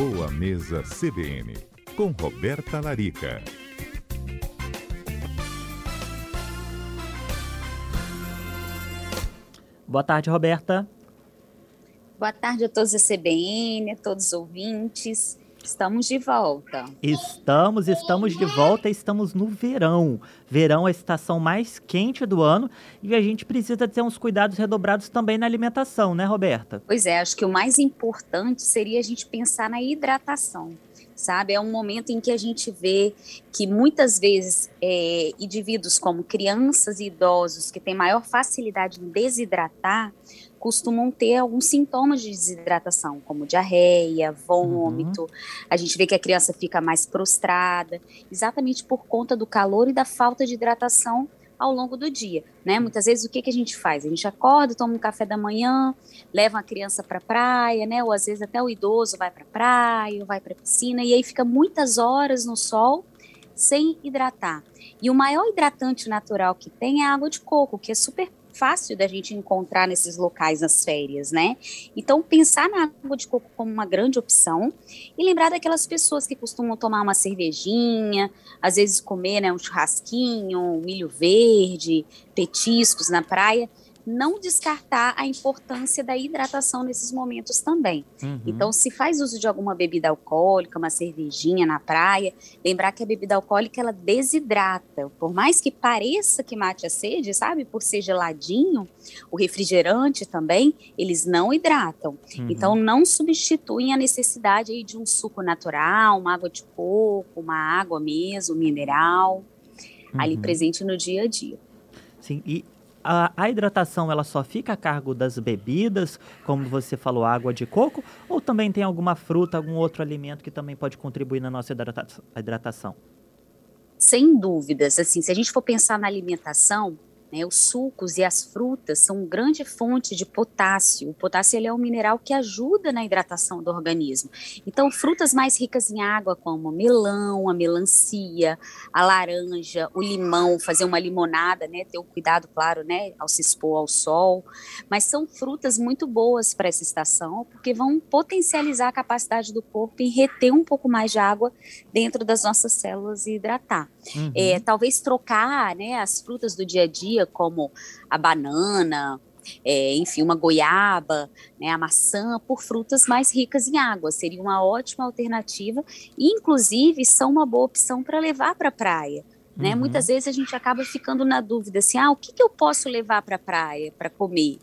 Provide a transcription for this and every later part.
Boa Mesa CBN, com Roberta Larica. Boa tarde, Roberta. Boa tarde a todos da CBN, a todos os ouvintes. Estamos de volta. Estamos, estamos de volta, estamos no verão. Verão é a estação mais quente do ano e a gente precisa ter uns cuidados redobrados também na alimentação, né, Roberta? Pois é, acho que o mais importante seria a gente pensar na hidratação sabe? É um momento em que a gente vê que muitas vezes é, indivíduos como crianças e idosos que têm maior facilidade em desidratar costumam ter alguns sintomas de desidratação, como diarreia, vômito. Uhum. A gente vê que a criança fica mais prostrada, exatamente por conta do calor e da falta de hidratação ao longo do dia, né? Muitas vezes o que, que a gente faz? A gente acorda, toma um café da manhã, leva a criança para a praia, né? Ou às vezes até o idoso vai para a praia, ou vai para a piscina e aí fica muitas horas no sol sem hidratar. E o maior hidratante natural que tem é a água de coco, que é super fácil da gente encontrar nesses locais nas férias, né? Então, pensar na água de coco como uma grande opção e lembrar daquelas pessoas que costumam tomar uma cervejinha, às vezes comer né, um churrasquinho, um milho verde, petiscos na praia não descartar a importância da hidratação nesses momentos também. Uhum. Então, se faz uso de alguma bebida alcoólica, uma cervejinha na praia, lembrar que a bebida alcoólica ela desidrata. Por mais que pareça que mate a sede, sabe, por ser geladinho, o refrigerante também, eles não hidratam. Uhum. Então, não substituem a necessidade aí de um suco natural, uma água de coco, uma água mesmo, mineral, uhum. ali presente no dia a dia. Sim, e a, a, hidratação ela só fica a cargo das bebidas, como você falou, água de coco, ou também tem alguma fruta, algum outro alimento que também pode contribuir na nossa hidrata hidratação? Sem dúvidas, assim, se a gente for pensar na alimentação, né, os sucos e as frutas são grande fonte de potássio. O potássio ele é um mineral que ajuda na hidratação do organismo. Então, frutas mais ricas em água, como melão, a melancia, a laranja, o limão, fazer uma limonada, né, ter o cuidado, claro, né, ao se expor ao sol. Mas são frutas muito boas para essa estação, porque vão potencializar a capacidade do corpo em reter um pouco mais de água dentro das nossas células e hidratar. Uhum. É, talvez trocar né, as frutas do dia a dia dia, como a banana, é, enfim, uma goiaba, né, a maçã, por frutas mais ricas em água. Seria uma ótima alternativa e, inclusive, são uma boa opção para levar para a praia. Né? Uhum. Muitas vezes a gente acaba ficando na dúvida assim, ah, o que, que eu posso levar para a praia para comer?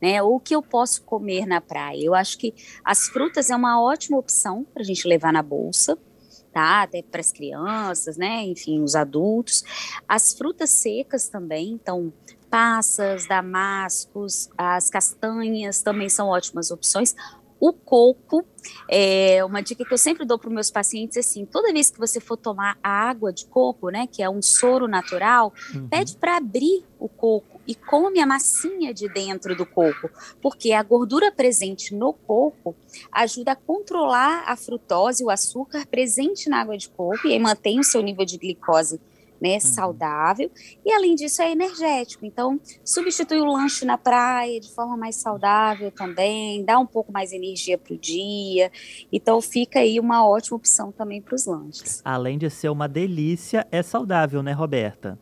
Né? Ou o que eu posso comer na praia? Eu acho que as frutas é uma ótima opção para a gente levar na bolsa tá? Até para as crianças, né? Enfim, os adultos. As frutas secas também, então passas, damascos, as castanhas também são ótimas opções. O coco, é uma dica que eu sempre dou para os meus pacientes assim, toda vez que você for tomar a água de coco, né, que é um soro natural, uhum. pede para abrir o coco e come a massinha de dentro do coco, porque a gordura presente no coco ajuda a controlar a frutose, o açúcar presente na água de coco e mantém o seu nível de glicose né, uhum. saudável, e além disso é energético. Então, substitui o lanche na praia de forma mais saudável também, dá um pouco mais energia para o dia. Então, fica aí uma ótima opção também para os lanches. Além de ser uma delícia, é saudável, né, Roberta?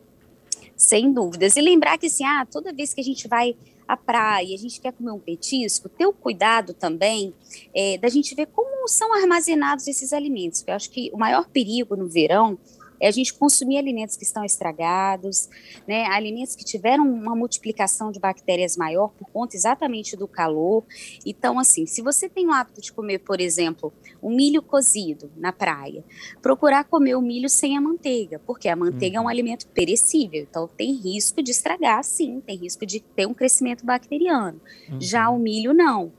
Sem dúvidas. E lembrar que, assim, ah, toda vez que a gente vai à praia, a gente quer comer um petisco, ter o cuidado também é, da gente ver como são armazenados esses alimentos. Eu acho que o maior perigo no verão é a gente consumir alimentos que estão estragados, né, alimentos que tiveram uma multiplicação de bactérias maior por conta exatamente do calor. Então, assim, se você tem o hábito de comer, por exemplo, um milho cozido na praia, procurar comer o milho sem a manteiga, porque a manteiga uhum. é um uhum. alimento perecível, então tem risco de estragar, sim, tem risco de ter um crescimento bacteriano. Uhum. Já o milho não.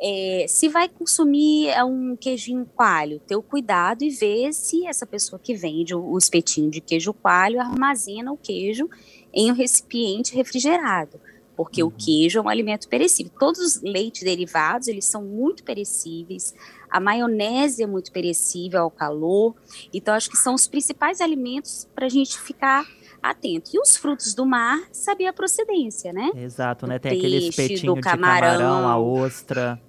É, se vai consumir é, um queijinho coalho, ter o cuidado e ver se essa pessoa que vende o, o espetinho de queijo coalho armazena o queijo em um recipiente refrigerado, porque uhum. o queijo é um alimento perecível. Todos os leites derivados, eles são muito perecíveis, a maionese é muito perecível ao calor, então acho que são os principais alimentos para a gente ficar atento. E os frutos do mar, saber a procedência, né? Exato, do né? Tem peixe, aquele espetinho de camarão, a ostra.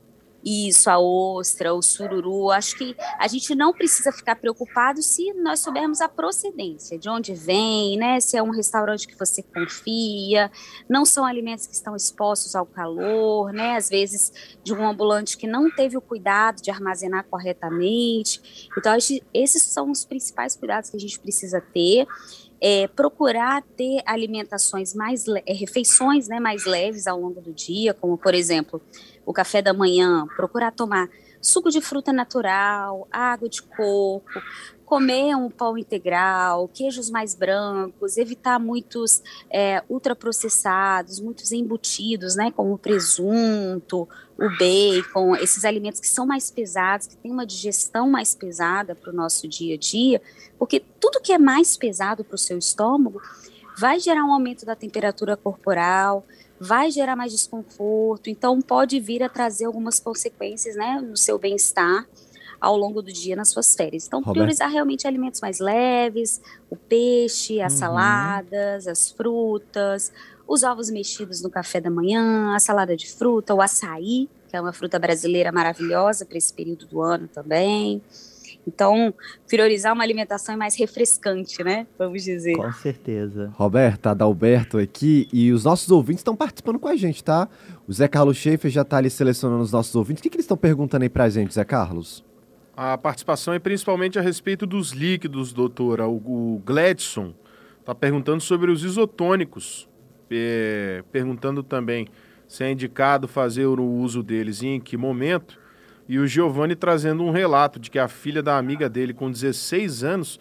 Isso, a ostra, o sururu. Acho que a gente não precisa ficar preocupado se nós soubermos a procedência, de onde vem, né? Se é um restaurante que você confia, não são alimentos que estão expostos ao calor, né? Às vezes de um ambulante que não teve o cuidado de armazenar corretamente. Então, esses são os principais cuidados que a gente precisa ter é, procurar ter alimentações mais é, refeições né, mais leves ao longo do dia, como por exemplo o café da manhã, procurar tomar suco de fruta natural, água de coco, comer um pão integral, queijos mais brancos, evitar muitos é, ultraprocessados, muitos embutidos, né, como o presunto, o bacon, esses alimentos que são mais pesados, que têm uma digestão mais pesada para o nosso dia a dia, porque tudo que é mais pesado para o seu estômago vai gerar um aumento da temperatura corporal, vai gerar mais desconforto, então pode vir a trazer algumas consequências, né, no seu bem-estar ao longo do dia nas suas férias. Então, Roberto. priorizar realmente alimentos mais leves, o peixe, as uhum. saladas, as frutas, os ovos mexidos no café da manhã, a salada de fruta, o açaí, que é uma fruta brasileira maravilhosa para esse período do ano também. Então, priorizar uma alimentação mais refrescante, né? Vamos dizer. Com certeza. Roberta, Adalberto aqui e os nossos ouvintes estão participando com a gente, tá? O Zé Carlos Schaefer já está ali selecionando os nossos ouvintes. O que, que eles estão perguntando aí pra gente, Zé Carlos? A participação é principalmente a respeito dos líquidos, doutora. O, Gladson está perguntando sobre os isotônicos, é, perguntando também se é indicado fazer o uso deles e em que momento. E o Giovanni trazendo um relato de que a filha da amiga dele, com 16 anos,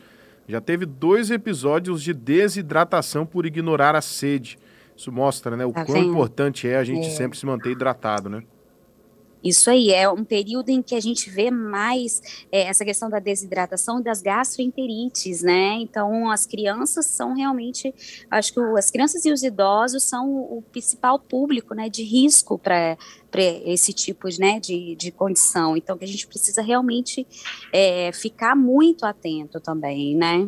já teve dois episódios de desidratação por ignorar a sede. Isso mostra né, o tá quão importante é a gente é. sempre se manter hidratado, né? Isso aí é um período em que a gente vê mais é, essa questão da desidratação e das gastroenterites, né? Então, as crianças são realmente, acho que as crianças e os idosos são o, o principal público, né, de risco para esse tipo né, de, de condição. Então, que a gente precisa realmente é, ficar muito atento também, né?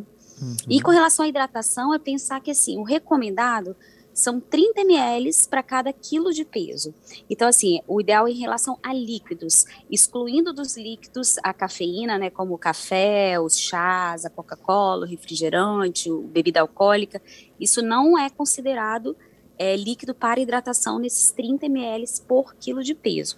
Uhum. E com relação à hidratação, é pensar que assim, o recomendado são 30 ml para cada quilo de peso. Então, assim, o ideal é em relação a líquidos, excluindo dos líquidos a cafeína, né, como o café, os chás, a Coca-Cola, o refrigerante, o bebida alcoólica, isso não é considerado é, líquido para hidratação nesses 30 ml por quilo de peso.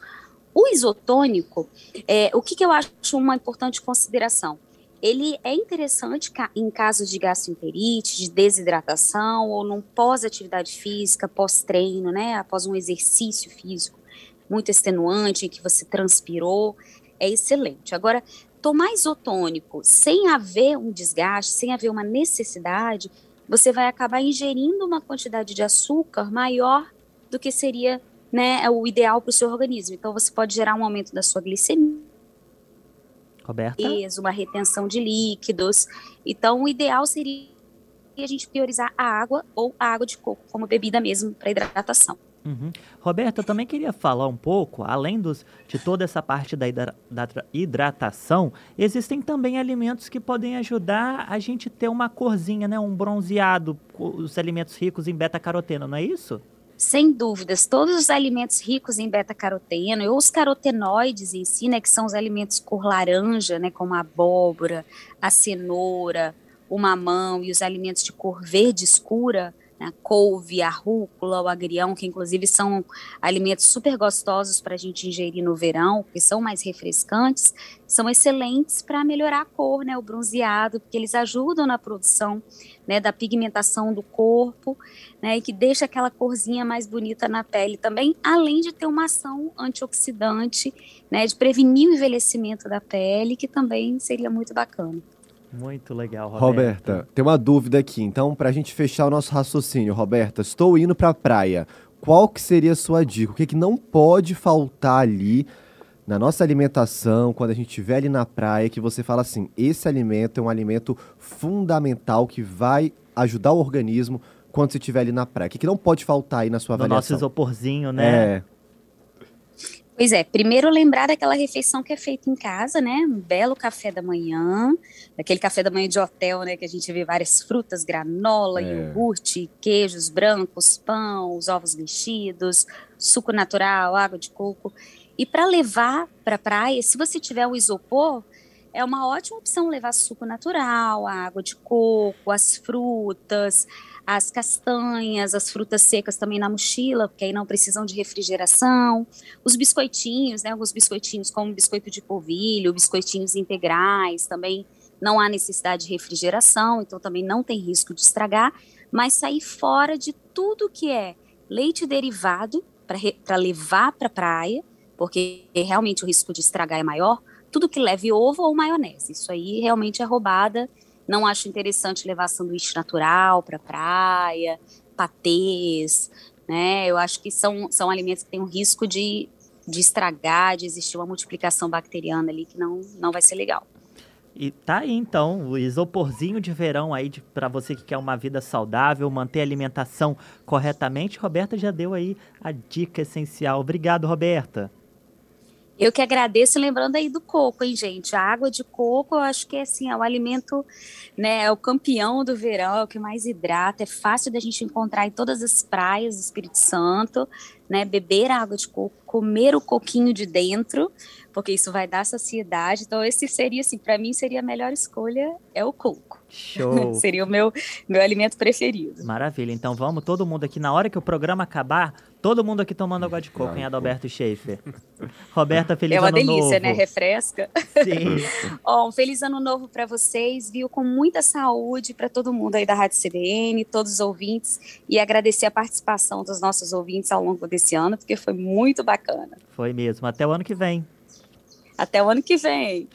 O isotônico, é, o que, que eu acho uma importante consideração? Ele é interessante em casos de gastroenterite, de desidratação ou num pós-atividade física, pós-treino, né, após um exercício físico muito extenuante, em que você transpirou, é excelente. Agora, tomar isotônico sem haver um desgaste, sem haver uma necessidade, você vai acabar ingerindo uma quantidade de açúcar maior do que seria né, o ideal para o seu organismo. Então, você pode gerar um aumento da sua glicemia, Roberta? uma retenção de líquidos. Então, o ideal seria a gente priorizar a água ou a água de coco como bebida mesmo para hidratação. Uhum. Roberta, eu também queria falar um pouco, além dos, de toda essa parte da, da hidratação, existem também alimentos que podem ajudar a gente ter uma corzinha, né, um bronzeado, os alimentos ricos em beta-caroteno, não é isso? Sem dúvidas, todos os alimentos ricos em beta-caroteno, ou os carotenoides em si, né, que são os alimentos cor laranja, né, como a abóbora, a cenoura, o mamão e os alimentos de cor verde escura, a couve, a rúcula, o agrião, que inclusive são alimentos super gostosos para a gente ingerir no verão, que são mais refrescantes, são excelentes para melhorar a cor, né, o bronzeado, porque eles ajudam na produção né, da pigmentação do corpo, né, e que deixa aquela corzinha mais bonita na pele também, além de ter uma ação antioxidante, né, de prevenir o envelhecimento da pele, que também seria muito bacana. Muito legal, Roberta. Roberta, tem uma dúvida aqui. Então, para a gente fechar o nosso raciocínio, Roberta, estou indo para a praia. Qual que seria a sua dica? O que, que não pode faltar ali na nossa alimentação, quando a gente estiver ali na praia, que você fala assim, esse alimento é um alimento fundamental que vai ajudar o organismo quando você estiver ali na praia? O que, que não pode faltar aí na sua avaliação? No nosso isoporzinho, né? É. Pois é, primeiro lembrar daquela refeição que é feita em casa, né? Um belo café da manhã, aquele café da manhã de hotel, né? Que a gente vê várias frutas, granola, é. iogurte, queijos brancos, pão, os ovos mexidos, suco natural, água de coco. E para levar para a praia, se você tiver o isopor, é uma ótima opção levar suco natural, água de coco, as frutas, as castanhas, as frutas secas também na mochila, porque aí não precisam de refrigeração. Os biscoitinhos, né? Alguns biscoitinhos como biscoito de polvilho, biscoitinhos integrais, também não há necessidade de refrigeração, então também não tem risco de estragar, mas sair fora de tudo que é leite derivado para levar para a praia, porque realmente o risco de estragar é maior, tudo que leve ovo ou maionese. Isso aí realmente é roubada. Não acho interessante levar sanduíche natural para praia, patês, né? Eu acho que são, são alimentos que têm um risco de, de estragar, de existir uma multiplicação bacteriana ali que não, não vai ser legal. E tá aí então, o isoporzinho de verão aí para você que quer uma vida saudável, manter a alimentação corretamente. Roberta já deu aí a dica essencial. Obrigado, Roberta. Eu que agradeço, lembrando aí do coco, hein, gente? A água de coco, eu acho que é assim, é o alimento, né? É o campeão do verão, é o que mais hidrata, é fácil da gente encontrar em todas as praias do Espírito Santo, né? Beber água de coco, comer o coquinho de dentro, porque isso vai dar saciedade. Então, esse seria, assim, para mim seria a melhor escolha, é o coco. Show! seria o meu, meu alimento preferido. Maravilha. Então vamos, todo mundo aqui, na hora que o programa acabar, todo mundo aqui tomando água de coco, em Adalberto Schaefer. Roberta, feliz ano novo. É uma delícia, novo. né? Refresca. Sim. Ó, um feliz ano novo para vocês, viu? Com muita saúde para todo mundo aí da Rádio CBN, todos os ouvintes, e agradecer a participação dos nossos ouvintes ao longo desse ano, porque foi muito bacana. Foi mesmo. Até o ano que vem. Até o ano que vem.